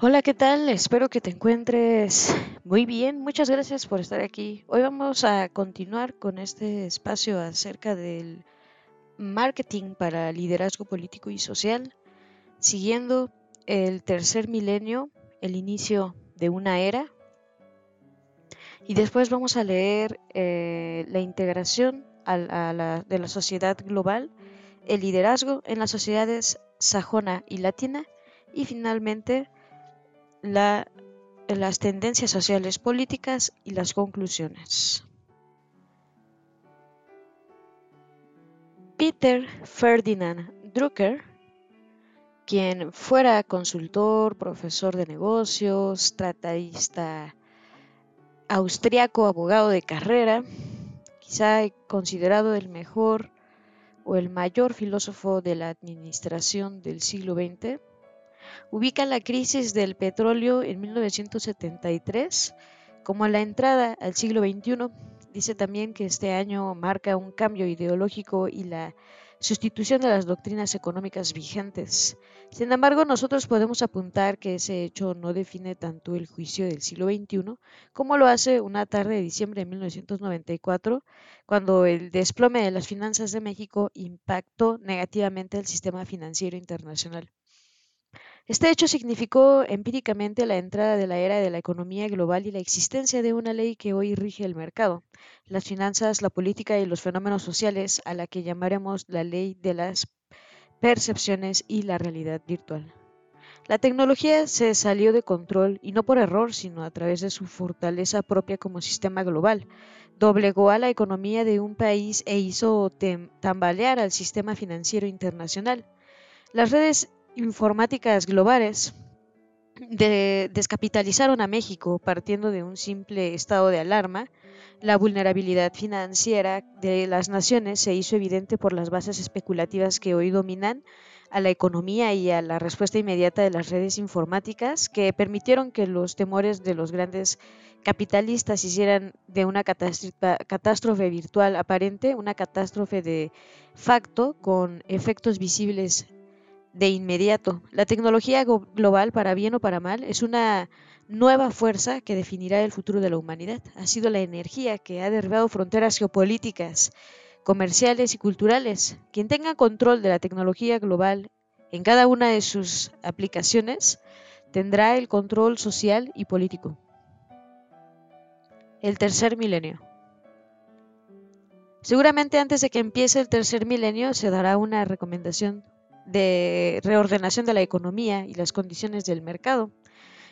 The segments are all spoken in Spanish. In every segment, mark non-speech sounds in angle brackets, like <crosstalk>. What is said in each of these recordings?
Hola, ¿qué tal? Espero que te encuentres muy bien. Muchas gracias por estar aquí. Hoy vamos a continuar con este espacio acerca del marketing para liderazgo político y social, siguiendo el tercer milenio, el inicio de una era. Y después vamos a leer eh, la integración de la sociedad global, el liderazgo en las sociedades sajona y latina y finalmente las tendencias sociales políticas y las conclusiones. Peter Ferdinand Drucker, quien fuera consultor, profesor de negocios, tratadista austriaco, abogado de carrera, quizá considerado el mejor o el mayor filósofo de la administración del siglo XX, ubica la crisis del petróleo en 1973 como la entrada al siglo XXI. Dice también que este año marca un cambio ideológico y la sustitución de las doctrinas económicas vigentes. Sin embargo, nosotros podemos apuntar que ese hecho no define tanto el juicio del siglo XXI como lo hace una tarde de diciembre de 1994, cuando el desplome de las finanzas de México impactó negativamente el sistema financiero internacional. Este hecho significó empíricamente la entrada de la era de la economía global y la existencia de una ley que hoy rige el mercado, las finanzas, la política y los fenómenos sociales, a la que llamaremos la ley de las percepciones y la realidad virtual. La tecnología se salió de control y no por error, sino a través de su fortaleza propia como sistema global. Doblegó a la economía de un país e hizo tambalear al sistema financiero internacional. Las redes informáticas globales descapitalizaron a México partiendo de un simple estado de alarma. La vulnerabilidad financiera de las naciones se hizo evidente por las bases especulativas que hoy dominan a la economía y a la respuesta inmediata de las redes informáticas que permitieron que los temores de los grandes capitalistas hicieran de una catástrofe virtual aparente una catástrofe de facto con efectos visibles de inmediato. La tecnología global, para bien o para mal, es una nueva fuerza que definirá el futuro de la humanidad. Ha sido la energía que ha derribado fronteras geopolíticas, comerciales y culturales. Quien tenga control de la tecnología global en cada una de sus aplicaciones tendrá el control social y político. El tercer milenio. Seguramente antes de que empiece el tercer milenio se dará una recomendación de reordenación de la economía y las condiciones del mercado.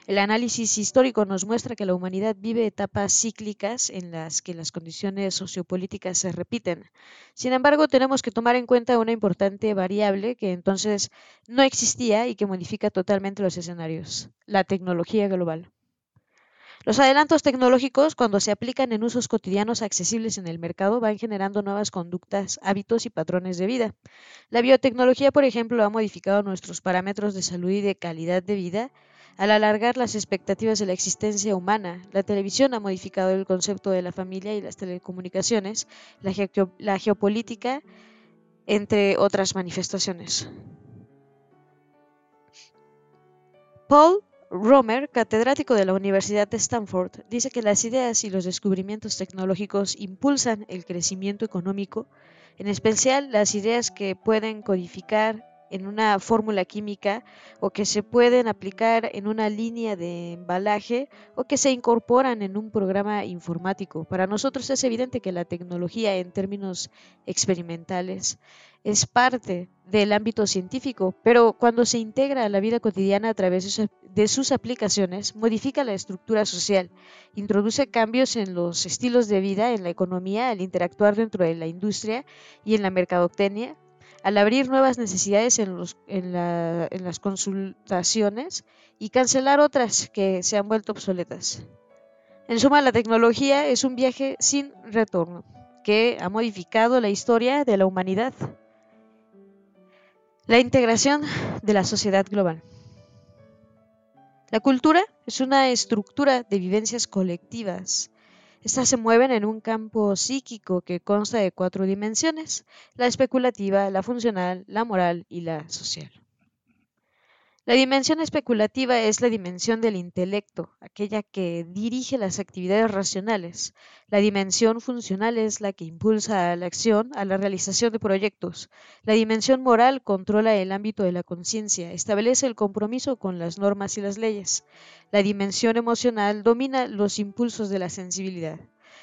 El análisis histórico nos muestra que la humanidad vive etapas cíclicas en las que las condiciones sociopolíticas se repiten. Sin embargo, tenemos que tomar en cuenta una importante variable que entonces no existía y que modifica totalmente los escenarios, la tecnología global. Los adelantos tecnológicos, cuando se aplican en usos cotidianos accesibles en el mercado, van generando nuevas conductas, hábitos y patrones de vida. La biotecnología, por ejemplo, ha modificado nuestros parámetros de salud y de calidad de vida al alargar las expectativas de la existencia humana. La televisión ha modificado el concepto de la familia y las telecomunicaciones, la, la geopolítica, entre otras manifestaciones. Paul Romer, catedrático de la Universidad de Stanford, dice que las ideas y los descubrimientos tecnológicos impulsan el crecimiento económico, en especial las ideas que pueden codificar en una fórmula química o que se pueden aplicar en una línea de embalaje o que se incorporan en un programa informático. Para nosotros es evidente que la tecnología en términos experimentales es parte del ámbito científico, pero cuando se integra a la vida cotidiana a través de sus aplicaciones, modifica la estructura social, introduce cambios en los estilos de vida, en la economía, al interactuar dentro de la industria y en la mercadotecnia, al abrir nuevas necesidades en, los, en, en las consultaciones y cancelar otras que se han vuelto obsoletas. En suma, la tecnología es un viaje sin retorno que ha modificado la historia de la humanidad. La integración de la sociedad global. La cultura es una estructura de vivencias colectivas estas se mueven en un campo psíquico que consta de cuatro dimensiones, la especulativa, la funcional, la moral y la social. La dimensión especulativa es la dimensión del intelecto, aquella que dirige las actividades racionales. La dimensión funcional es la que impulsa a la acción, a la realización de proyectos. La dimensión moral controla el ámbito de la conciencia, establece el compromiso con las normas y las leyes. La dimensión emocional domina los impulsos de la sensibilidad.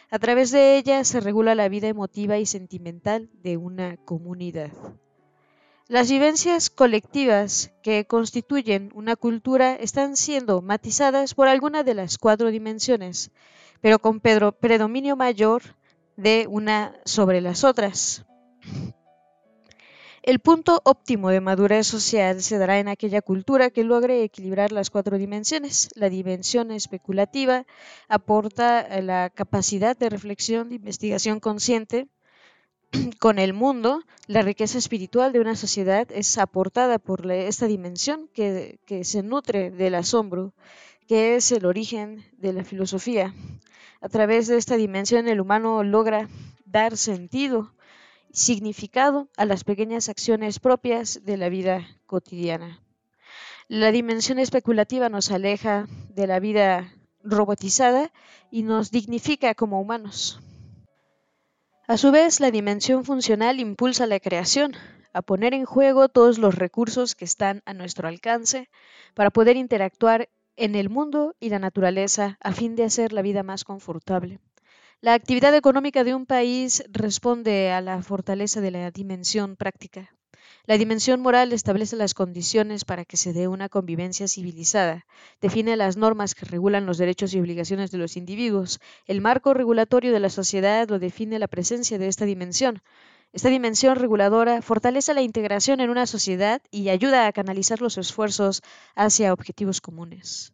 A través de ella se regula la vida emotiva y sentimental de una comunidad. Las vivencias colectivas que constituyen una cultura están siendo matizadas por alguna de las cuatro dimensiones, pero con predominio mayor de una sobre las otras. El punto óptimo de madurez social se dará en aquella cultura que logre equilibrar las cuatro dimensiones. La dimensión especulativa aporta la capacidad de reflexión, de investigación consciente, <clears throat> con el mundo, la riqueza espiritual de una sociedad es aportada por esta dimensión que, que se nutre del asombro, que es el origen de la filosofía. A través de esta dimensión el humano logra dar sentido, significado a las pequeñas acciones propias de la vida cotidiana. La dimensión especulativa nos aleja de la vida robotizada y nos dignifica como humanos. A su vez, la dimensión funcional impulsa la creación, a poner en juego todos los recursos que están a nuestro alcance para poder interactuar en el mundo y la naturaleza a fin de hacer la vida más confortable. La actividad económica de un país responde a la fortaleza de la dimensión práctica. La dimensión moral establece las condiciones para que se dé una convivencia civilizada, define las normas que regulan los derechos y obligaciones de los individuos. El marco regulatorio de la sociedad lo define la presencia de esta dimensión. Esta dimensión reguladora fortalece la integración en una sociedad y ayuda a canalizar los esfuerzos hacia objetivos comunes.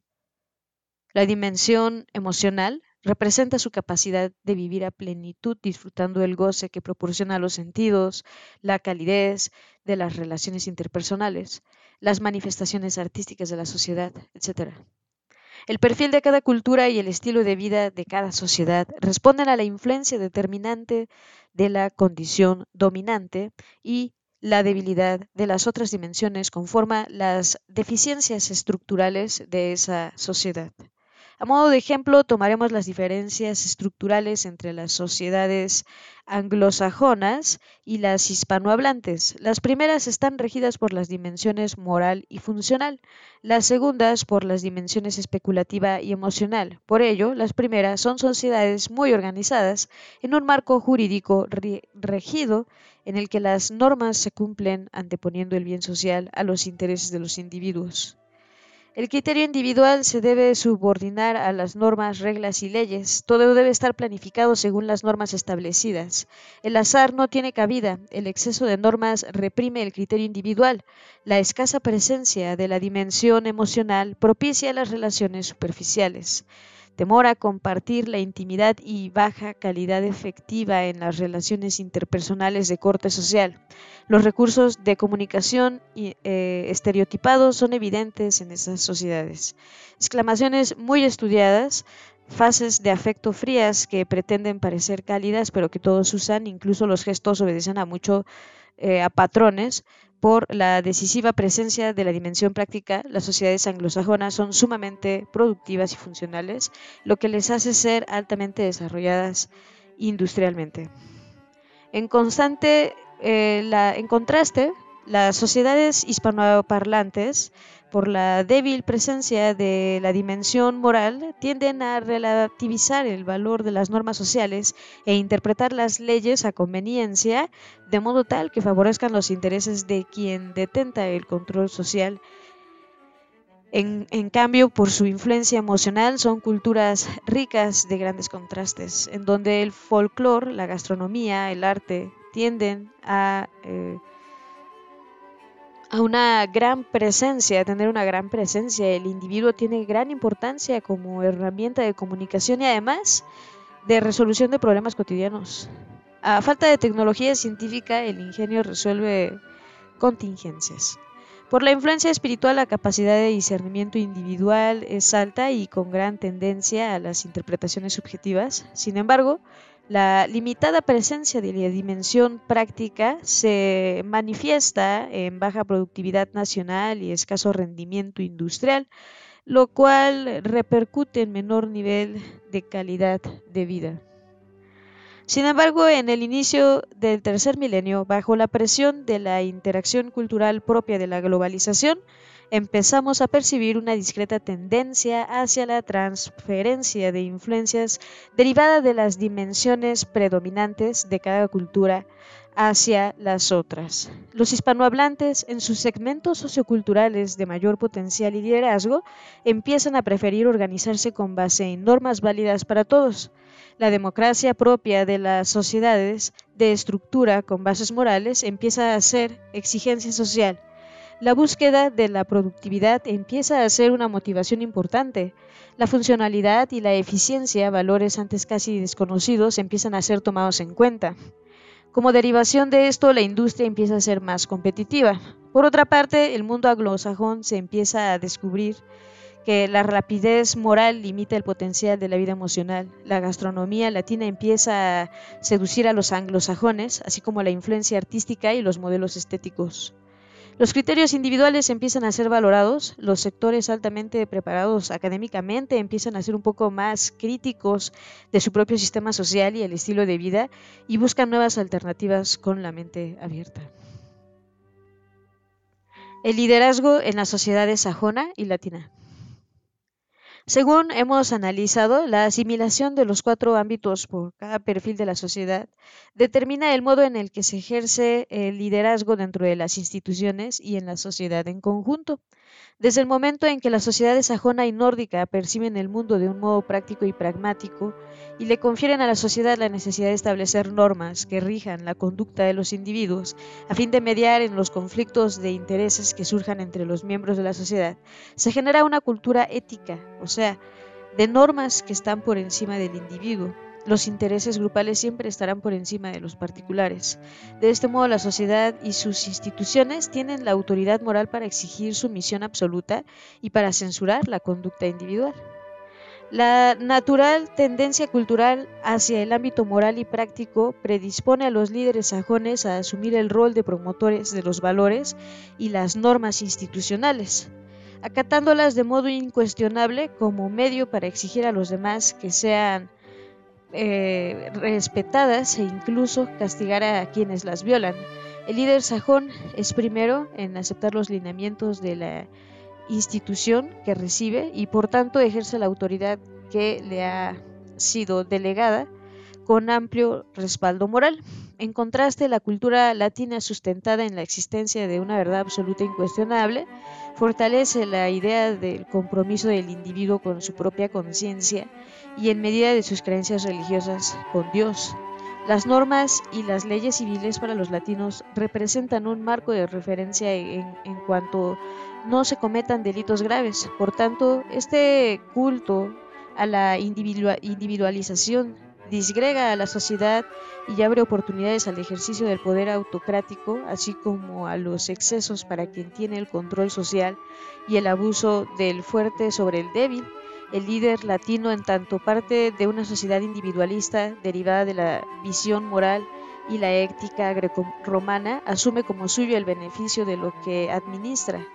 La dimensión emocional representa su capacidad de vivir a plenitud disfrutando el goce que proporciona los sentidos, la calidez de las relaciones interpersonales, las manifestaciones artísticas de la sociedad, etc. El perfil de cada cultura y el estilo de vida de cada sociedad responden a la influencia determinante de la condición dominante y la debilidad de las otras dimensiones conforma las deficiencias estructurales de esa sociedad. A modo de ejemplo, tomaremos las diferencias estructurales entre las sociedades anglosajonas y las hispanohablantes. Las primeras están regidas por las dimensiones moral y funcional, las segundas por las dimensiones especulativa y emocional. Por ello, las primeras son sociedades muy organizadas en un marco jurídico regido en el que las normas se cumplen anteponiendo el bien social a los intereses de los individuos. El criterio individual se debe subordinar a las normas, reglas y leyes. Todo debe estar planificado según las normas establecidas. El azar no tiene cabida. El exceso de normas reprime el criterio individual. La escasa presencia de la dimensión emocional propicia las relaciones superficiales temor a compartir la intimidad y baja calidad efectiva en las relaciones interpersonales de corte social. Los recursos de comunicación eh, estereotipados son evidentes en esas sociedades. Exclamaciones muy estudiadas, fases de afecto frías que pretenden parecer cálidas, pero que todos usan, incluso los gestos obedecen a mucho eh, a patrones, por la decisiva presencia de la dimensión práctica, las sociedades anglosajonas son sumamente productivas y funcionales, lo que les hace ser altamente desarrolladas industrialmente. En, constante, eh, en contraste, las sociedades hispanoparlantes, por la débil presencia de la dimensión moral, tienden a relativizar el valor de las normas sociales e interpretar las leyes a conveniencia, de modo tal que favorezcan los intereses de quien detenta el control social. En, cambio, por su influencia emocional, son culturas ricas de grandes contrastes, en donde el folclore, la gastronomía, el arte, tienden a eh, a una gran presencia, a tener una gran presencia. El individuo tiene gran importancia como herramienta de comunicación y además de resolución de problemas cotidianos. A falta de tecnología científica, el ingenio resuelve contingencias. Por la influencia espiritual, la capacidad de discernimiento individual es alta y con gran tendencia a las interpretaciones subjetivas. Sin embargo, La limitada presencia de la dimensión práctica se manifiesta en baja productividad nacional y escaso rendimiento industrial, lo cual repercute en menor nivel de calidad de vida. Sin embargo, en el inicio del tercer milenio, bajo la presión de la interacción cultural propia de la globalización, empezamos a percibir una discreta tendencia hacia la transferencia de influencias derivada de las dimensiones predominantes de cada cultura hacia las otras. Los hispanohablantes, en sus segmentos socioculturales de mayor potencial y liderazgo, empiezan a preferir organizarse con base en normas válidas para todos. La democracia propia de las sociedades de estructura con bases morales empieza a ser exigencia social la búsqueda de la productividad empieza a ser una motivación importante. La funcionalidad y la eficiencia, valores antes casi desconocidos, empiezan a ser tomados en cuenta. Como derivación de esto, la industria empieza a ser más competitiva. Por otra parte, el mundo anglosajón se empieza a descubrir que la rapidez moral limita el potencial de la vida emocional. La gastronomía latina empieza a seducir a los anglosajones, así como la influencia artística y los modelos estéticos. Los criterios individuales empiezan a ser valorados, los sectores altamente preparados académicamente empiezan a ser un poco más críticos de su propio sistema social y el estilo de vida y buscan nuevas alternativas con la mente abierta. El liderazgo en las sociedades sajona y latina. Según hemos analizado, la asimilación de los cuatro ámbitos por cada perfil de la sociedad determina el modo en el que se ejerce el liderazgo dentro de las instituciones y en la sociedad en conjunto. Desde el momento en que la sociedad sajona y nórdica perciben el mundo de un modo práctico y pragmático y le confieren a la sociedad la necesidad de establecer normas que rijan la conducta de los individuos a fin de mediar en los conflictos de intereses que surjan entre los miembros de la sociedad, se genera una cultura ética, o sea, de normas que están por encima del individuo los intereses grupales siempre estarán por encima de los particulares. De este modo, la sociedad y sus instituciones tienen la autoridad moral para exigir su misión absoluta y para censurar la conducta individual. La natural tendencia cultural hacia el ámbito moral y práctico predispone a los líderes sajones a asumir el rol de promotores de los valores y las normas institucionales, acatándolas de modo incuestionable como medio para exigir a los demás que sean eh, respetadas e incluso castigar a quienes las violan. El líder sajón es primero en aceptar los lineamientos de la institución que recibe y por tanto ejerce la autoridad que le ha sido delegada con amplio respaldo moral. En contraste, la cultura latina sustentada en la existencia de una verdad absoluta e incuestionable fortalece la idea del compromiso del individuo con su propia conciencia y en medida de sus creencias religiosas con Dios. Las normas y las leyes civiles para los latinos representan un marco de referencia en, cuanto no se cometan delitos graves. Por tanto, este culto a la individualización disgrega a la sociedad y abre oportunidades al ejercicio del poder autocrático, así como a los excesos para quien tiene el control social y el abuso del fuerte sobre el débil. El líder latino, en tanto parte de una sociedad individualista derivada de la visión moral y la ética greco-romana, asume como suyo el beneficio de lo que administra.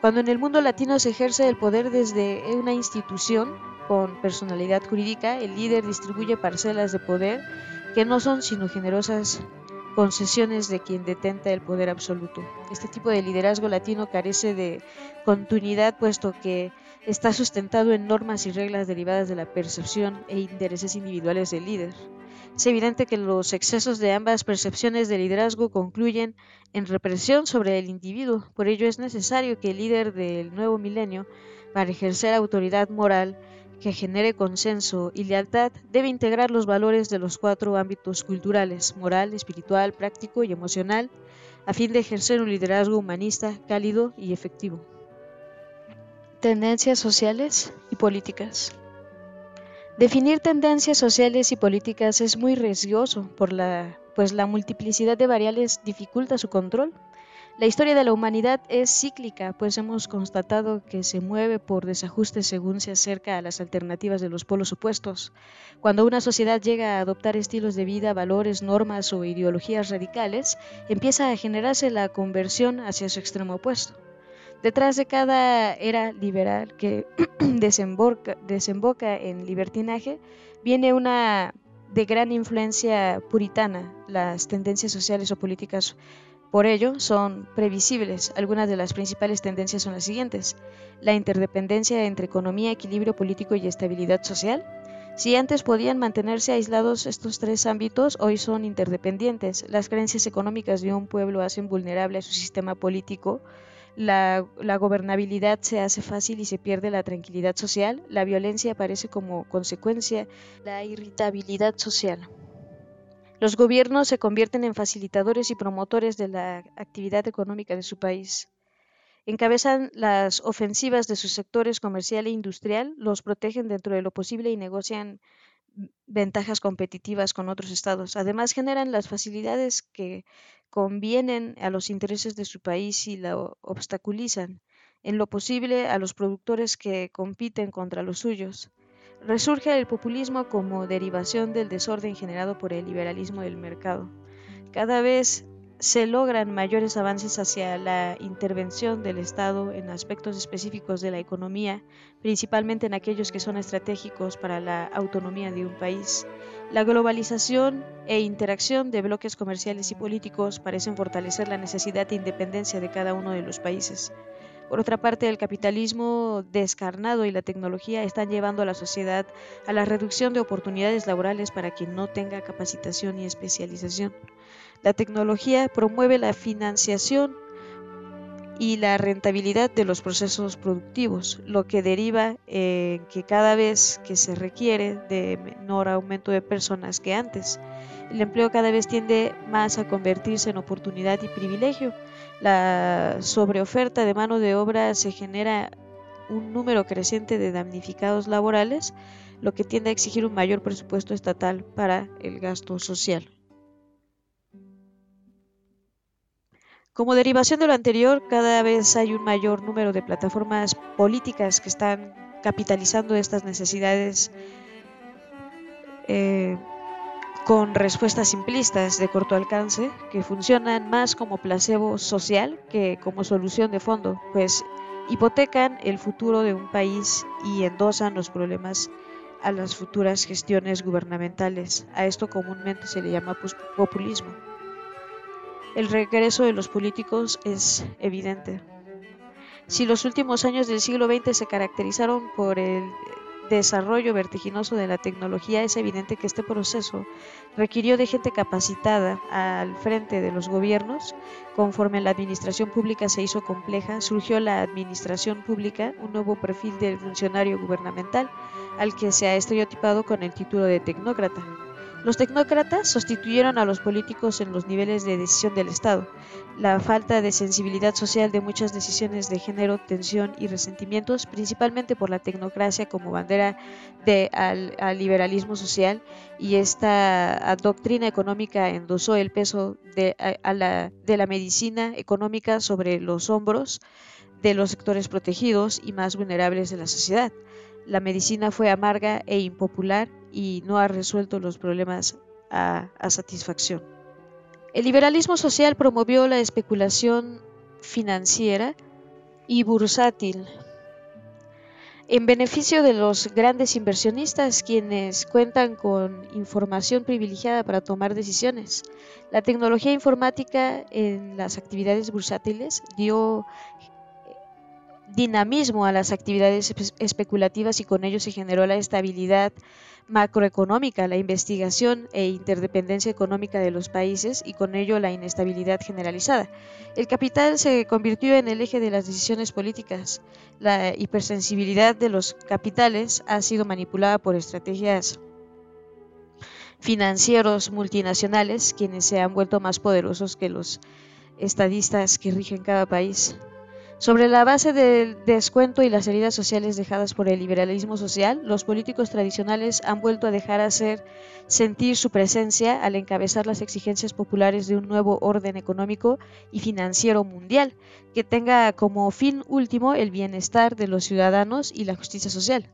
Cuando en el mundo latino se ejerce el poder desde una institución, con personalidad jurídica, el líder distribuye parcelas de poder que no son sino generosas concesiones de quien detenta el poder absoluto. Este tipo de liderazgo latino carece de continuidad puesto que está sustentado en normas y reglas derivadas de la percepción e intereses individuales del líder. Es evidente que los excesos de ambas percepciones de liderazgo concluyen en represión sobre el individuo. Por ello es necesario que el líder del nuevo milenio, para ejercer autoridad moral, que genere consenso y lealtad debe integrar los valores de los cuatro ámbitos culturales, moral, espiritual, práctico y emocional, a fin de ejercer un liderazgo humanista, cálido y efectivo. Tendencias sociales y políticas. Definir tendencias sociales y políticas es muy riesgoso por la, pues la multiplicidad de variables dificulta su control. La historia de la humanidad es cíclica, pues hemos constatado que se mueve por desajustes según se acerca a las alternativas de los polos opuestos. Cuando una sociedad llega a adoptar estilos de vida, valores, normas o ideologías radicales, empieza a generarse la conversión hacia su extremo opuesto. Detrás de cada era liberal que <clears throat> desemboca, en libertinaje, viene una de gran influencia puritana, las tendencias sociales o políticas por ello, son previsibles. Algunas de las principales tendencias son las siguientes. La interdependencia entre economía, equilibrio político y estabilidad social. Si antes podían mantenerse aislados estos tres ámbitos, hoy son interdependientes. Las creencias económicas de un pueblo hacen vulnerable a su sistema político la, gobernabilidad se hace fácil y se pierde la tranquilidad social, la violencia aparece como consecuencia, la irritabilidad social. Los gobiernos se convierten en facilitadores y promotores de la actividad económica de su país. Encabezan las ofensivas de sus sectores comercial e industrial, los protegen dentro de lo posible y negocian ventajas competitivas con otros estados. Además, generan las facilidades que convienen a los intereses de su país y lo obstaculizan, en lo posible, a los productores que compiten contra los suyos. Resurge el populismo como derivación del desorden generado por el liberalismo del mercado. Cada vez se logran mayores avances hacia la intervención del Estado en aspectos específicos de la economía, principalmente en aquellos que son estratégicos para la autonomía de un país. La globalización e interacción de bloques comerciales y políticos parecen fortalecer la necesidad de independencia de cada uno de los países. Por otra parte, el capitalismo descarnado y la tecnología están llevando a la sociedad a la reducción de oportunidades laborales para quien no tenga capacitación y especialización. La tecnología promueve la financiación y la rentabilidad de los procesos productivos, lo que deriva en que cada vez que se requiere de menor aumento de personas que antes. El empleo cada vez tiende más a convertirse en oportunidad y privilegio. La sobreoferta de mano de obra se genera un número creciente de damnificados laborales, lo que tiende a exigir un mayor presupuesto estatal para el gasto social. Como derivación de lo anterior, cada vez hay un mayor número de plataformas políticas que están capitalizando estas necesidades eh, con respuestas simplistas de corto alcance que funcionan más como placebo social que como solución de fondo, pues hipotecan el futuro de un país y endosan los problemas a las futuras gestiones gubernamentales. A esto comúnmente se le llama populismo. El regreso de los políticos es evidente. Si los últimos años del siglo XX se caracterizaron por el desarrollo vertiginoso de la tecnología, es evidente que este proceso requirió de gente capacitada al frente de los gobiernos. Conforme la administración pública se hizo compleja, surgió la administración pública, un nuevo perfil del funcionario gubernamental, al que se ha estereotipado con el título de tecnócrata. Los tecnócratas sustituyeron a los políticos en los niveles de decisión del Estado. La falta de sensibilidad social de muchas decisiones de género, tensión y resentimientos, principalmente por la tecnocracia como bandera de, al, liberalismo social, y esta doctrina económica endosó el peso de, la, de la medicina económica sobre los hombros de los sectores protegidos y más vulnerables de la sociedad. La medicina fue amarga e impopular y no ha resuelto los problemas a, satisfacción. El liberalismo social promovió la especulación financiera y bursátil en beneficio de los grandes inversionistas quienes cuentan con información privilegiada para tomar decisiones. La tecnología informática en las actividades bursátiles dio dinamismo a las actividades especulativas y con ello se generó la estabilidad macroeconómica, la investigación e interdependencia económica de los países y con ello la inestabilidad generalizada. El capital se convirtió en el eje de las decisiones políticas. La hipersensibilidad de los capitales ha sido manipulada por estrategias financieros multinacionales, quienes se han vuelto más poderosos que los estadistas que rigen cada país. Sobre la base del descuento y las heridas sociales dejadas por el liberalismo social, los políticos tradicionales han vuelto a dejar hacer sentir su presencia al encabezar las exigencias populares de un nuevo orden económico y financiero mundial que tenga como fin último el bienestar de los ciudadanos y la justicia social.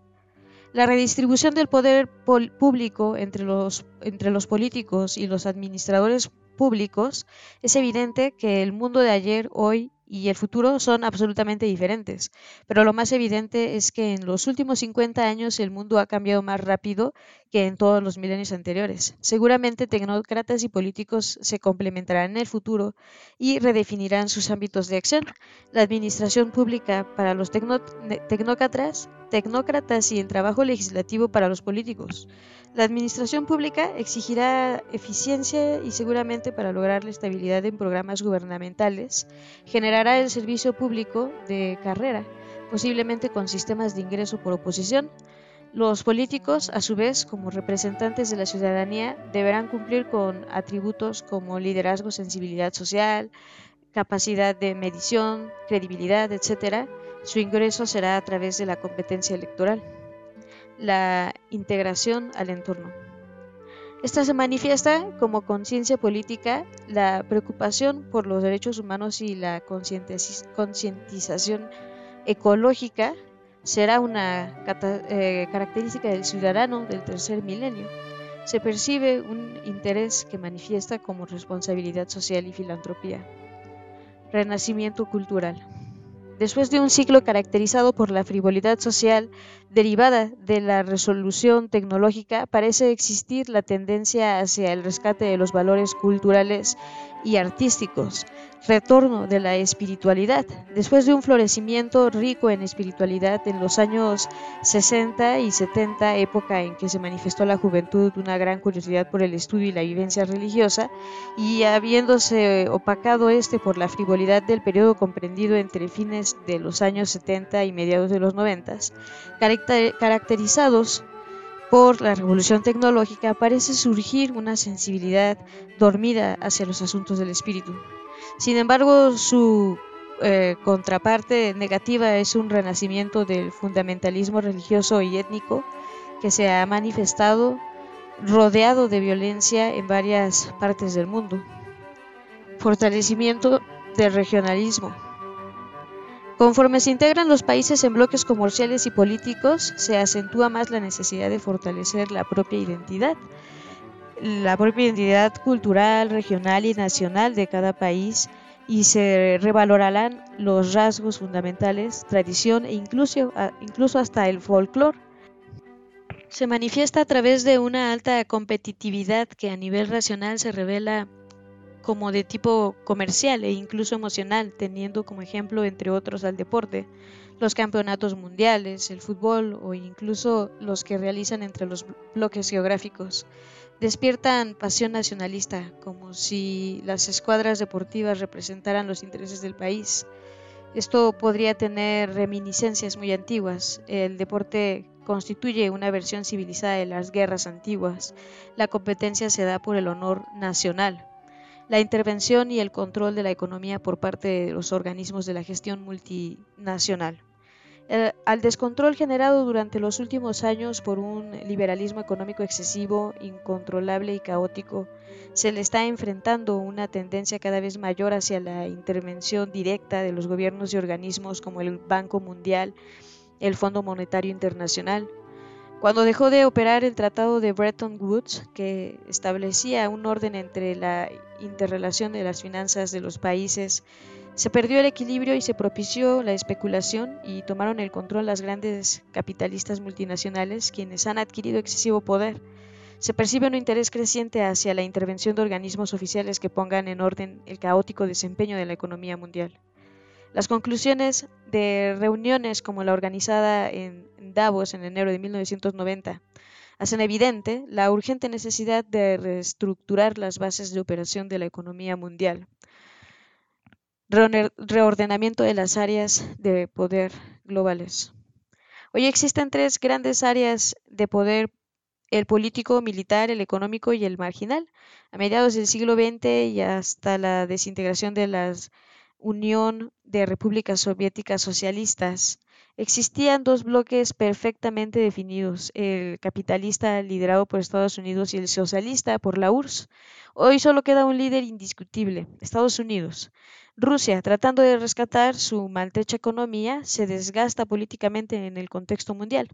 La redistribución del poder público entre los, entre los políticos y los administradores públicos, es evidente que el mundo de ayer, hoy y el futuro son absolutamente diferentes. Pero lo más evidente es que en los últimos 50 años el mundo ha cambiado más rápido que en todos los milenios anteriores. Seguramente tecnócratas y políticos se complementarán en el futuro y redefinirán sus ámbitos de acción. La administración pública para los tecnócratas, tecnócratas y el trabajo legislativo para los políticos. La administración pública exigirá eficiencia y seguramente para lograr la estabilidad en programas gubernamentales, generará el servicio público de carrera, posiblemente con sistemas de ingreso por oposición. Los políticos, a su vez, como representantes de la ciudadanía, deberán cumplir con atributos como liderazgo, sensibilidad social, capacidad de medición, credibilidad, etc. Su ingreso será a través de la competencia electoral la integración al entorno. Esta se manifiesta como conciencia política, la preocupación por los derechos humanos y la concientización ecológica será una eh, característica del ciudadano del tercer milenio. Se percibe un interés que manifiesta como responsabilidad social y filantropía. Renacimiento cultural. Después de un ciclo caracterizado por la frivolidad social derivada de la resolución tecnológica, parece existir la tendencia hacia el rescate de los valores culturales y artísticos, retorno de la espiritualidad. Después de un florecimiento rico en espiritualidad en los años 60 y 70, época en que se manifestó la juventud una gran curiosidad por el estudio y la vivencia religiosa, y habiéndose opacado este por la frivolidad del periodo comprendido entre fines de los años 70 y mediados de los 90, caracterizados por la revolución tecnológica, parece surgir una sensibilidad dormida hacia los asuntos del espíritu. Sin embargo, su eh, contraparte negativa es un renacimiento del fundamentalismo religioso y étnico que se ha manifestado rodeado de violencia en varias partes del mundo. Fortalecimiento del regionalismo. Conforme se integran los países en bloques comerciales y políticos, se acentúa más la necesidad de fortalecer la propia identidad la propia identidad cultural, regional y nacional de cada país y se revalorarán los rasgos fundamentales, tradición e incluso, incluso hasta el folclore. Se manifiesta a través de una alta competitividad que a nivel racional se revela como de tipo comercial e incluso emocional, teniendo como ejemplo, entre otros, al deporte, los campeonatos mundiales, el fútbol o incluso los que realizan entre los bloques geográficos despiertan pasión nacionalista, como si las escuadras deportivas representaran los intereses del país. Esto podría tener reminiscencias muy antiguas. El deporte constituye una versión civilizada de las guerras antiguas. La competencia se da por el honor nacional. La intervención y el control de la economía por parte de los organismos de la gestión multinacional. Al descontrol generado durante los últimos años por un liberalismo económico excesivo, incontrolable y caótico, se le está enfrentando una tendencia cada vez mayor hacia la intervención directa de los gobiernos y organismos como el Banco Mundial, el Fondo Monetario Internacional. Cuando dejó de operar el Tratado de Bretton Woods, que establecía un orden entre la interrelación de las finanzas de los países, se perdió el equilibrio y se propició la especulación y tomaron el control las grandes capitalistas multinacionales, quienes han adquirido excesivo poder. Se percibe un interés creciente hacia la intervención de organismos oficiales que pongan en orden el caótico desempeño de la economía mundial. Las conclusiones de reuniones como la organizada en Davos en enero de 1990 hacen evidente la urgente necesidad de reestructurar las bases de operación de la economía mundial reordenamiento de las áreas de poder globales. Hoy existen tres grandes áreas de poder, el político, militar, el económico y el marginal. A mediados del siglo XX y hasta la desintegración de las Unión de Repúblicas Soviéticas Socialistas, existían dos bloques perfectamente definidos, el capitalista liderado por Estados Unidos y el socialista por la URSS. Hoy solo queda un líder indiscutible, Estados Unidos. Rusia, tratando de rescatar su maltrecha economía, se desgasta políticamente en el contexto mundial.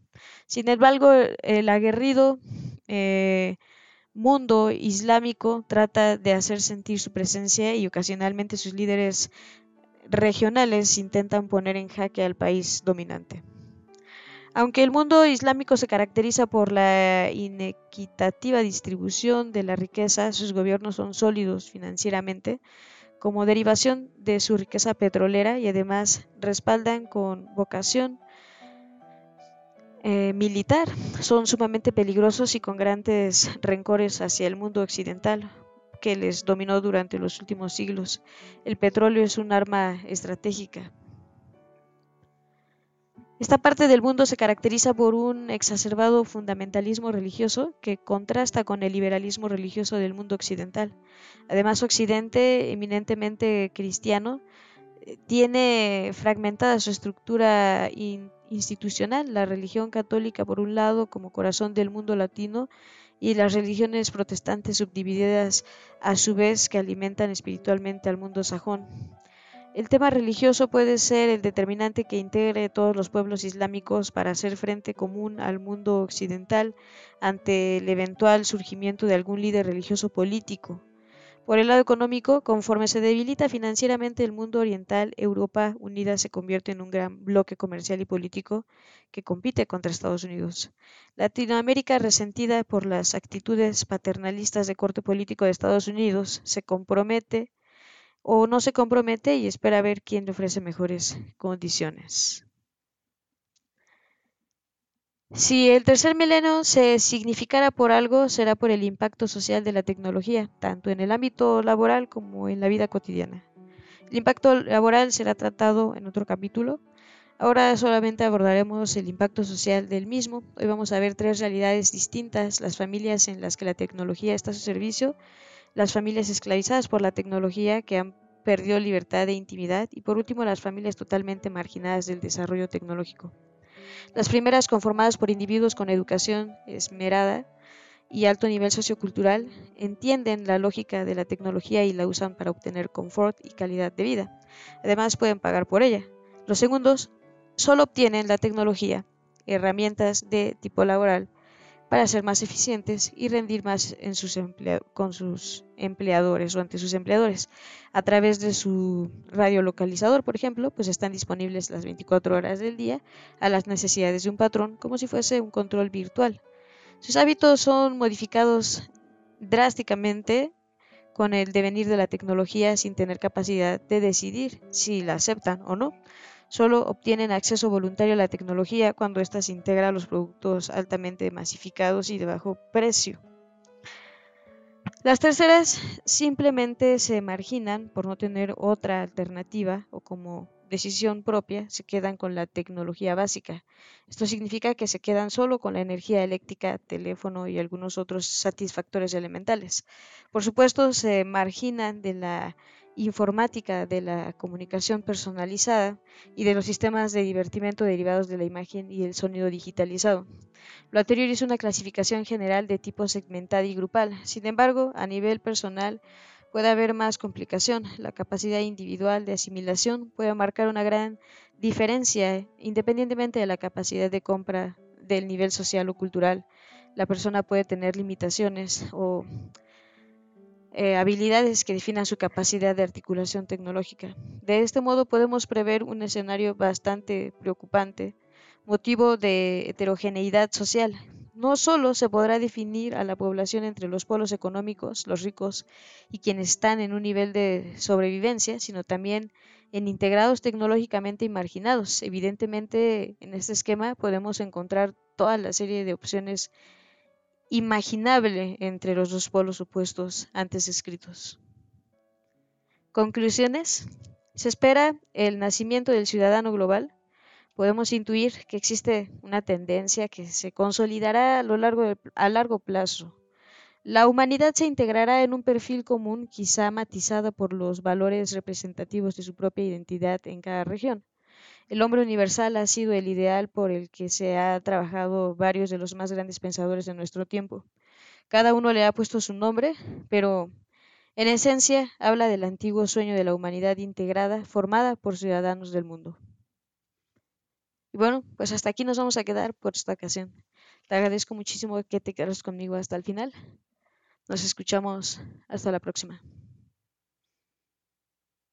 Sin embargo, el aguerrido eh, mundo islámico trata de hacer sentir su presencia y ocasionalmente sus líderes regionales intentan poner en jaque al país dominante. Aunque el mundo islámico se caracteriza por la inequitativa distribución de la riqueza, sus gobiernos son sólidos financieramente como derivación de su riqueza petrolera y además respaldan con vocación eh, militar. Son sumamente peligrosos y con grandes rencores hacia el mundo occidental que les dominó durante los últimos siglos. El petróleo es un arma estratégica. Esta parte del mundo se caracteriza por un exacerbado fundamentalismo religioso que contrasta con el liberalismo religioso del mundo occidental. Además, Occidente, eminentemente cristiano, eh, tiene fragmentada su estructura institucional, la religión católica por un lado como corazón del mundo latino y las religiones protestantes subdivididas a su vez que alimentan espiritualmente al mundo sajón. El tema religioso puede ser el determinante que integre todos los pueblos islámicos para hacer frente común al mundo occidental ante el eventual surgimiento de algún líder religioso político. Por el lado económico, conforme se debilita financieramente el mundo oriental, Europa unida se convierte en un gran bloque comercial y político que compite contra Estados Unidos. Latinoamérica, resentida por las actitudes paternalistas de corte político de Estados Unidos, se compromete o no se compromete y espera ver quién le ofrece mejores condiciones. Si el tercer milenio se significara por algo, será por el impacto social de la tecnología, tanto en el ámbito laboral como en la vida cotidiana. El impacto laboral será tratado en otro capítulo. Ahora solamente abordaremos el impacto social del mismo. Hoy vamos a ver tres realidades distintas, las familias en las que la tecnología está a su servicio, las familias esclavizadas por la tecnología que han perdido libertad e intimidad y por último las familias totalmente marginadas del desarrollo tecnológico. Las primeras conformadas por individuos con educación esmerada y alto nivel sociocultural entienden la lógica de la tecnología y la usan para obtener confort y calidad de vida. Además pueden pagar por ella. Los segundos solo obtienen la tecnología, herramientas de tipo laboral, para ser más eficientes y rendir más en sus con sus empleadores o ante sus empleadores. A través de su radiolocalizador, por ejemplo, pues están disponibles las 24 horas del día a las necesidades de un patrón como si fuese un control virtual. Sus hábitos son modificados drásticamente con el devenir de la tecnología sin tener capacidad de decidir si la aceptan o no solo obtienen acceso voluntario a la tecnología cuando ésta se integra a los productos altamente masificados y de bajo precio. Las terceras simplemente se marginan por no tener otra alternativa o como decisión propia se quedan con la tecnología básica. Esto significa que se quedan solo con la energía eléctrica, teléfono y algunos otros satisfactores elementales. Por supuesto, se marginan de la informática de la comunicación personalizada y de los sistemas de divertimento derivados de la imagen y el sonido digitalizado. Lo anterior es una clasificación general de tipo segmentada y grupal. Sin embargo, a nivel personal puede haber más complicación. La capacidad individual de asimilación puede marcar una gran diferencia independientemente de la capacidad de compra del nivel social o cultural. La persona puede tener limitaciones o eh, habilidades que definan su capacidad de articulación tecnológica. De este modo podemos prever un escenario bastante preocupante, motivo de heterogeneidad social. No solo se podrá definir a la población entre los polos económicos, los ricos y quienes están en un nivel de sobrevivencia, sino también en integrados tecnológicamente y marginados. Evidentemente, en este esquema podemos encontrar toda la serie de opciones imaginable entre los dos polos opuestos antes descritos. Conclusiones. Se espera el nacimiento del ciudadano global. Podemos intuir que existe una tendencia que se consolidará a, lo largo a largo plazo. La humanidad se integrará en un perfil común, quizá matizado por los valores representativos de su propia identidad en cada región. El hombre universal ha sido el ideal por el que se ha trabajado varios de los más grandes pensadores de nuestro tiempo. Cada uno le ha puesto su nombre, pero en esencia habla del antiguo sueño de la humanidad integrada, formada por ciudadanos del mundo. Y bueno, pues hasta aquí nos vamos a quedar por esta ocasión. Te agradezco muchísimo que te quedes conmigo hasta el final. Nos escuchamos. Hasta la próxima.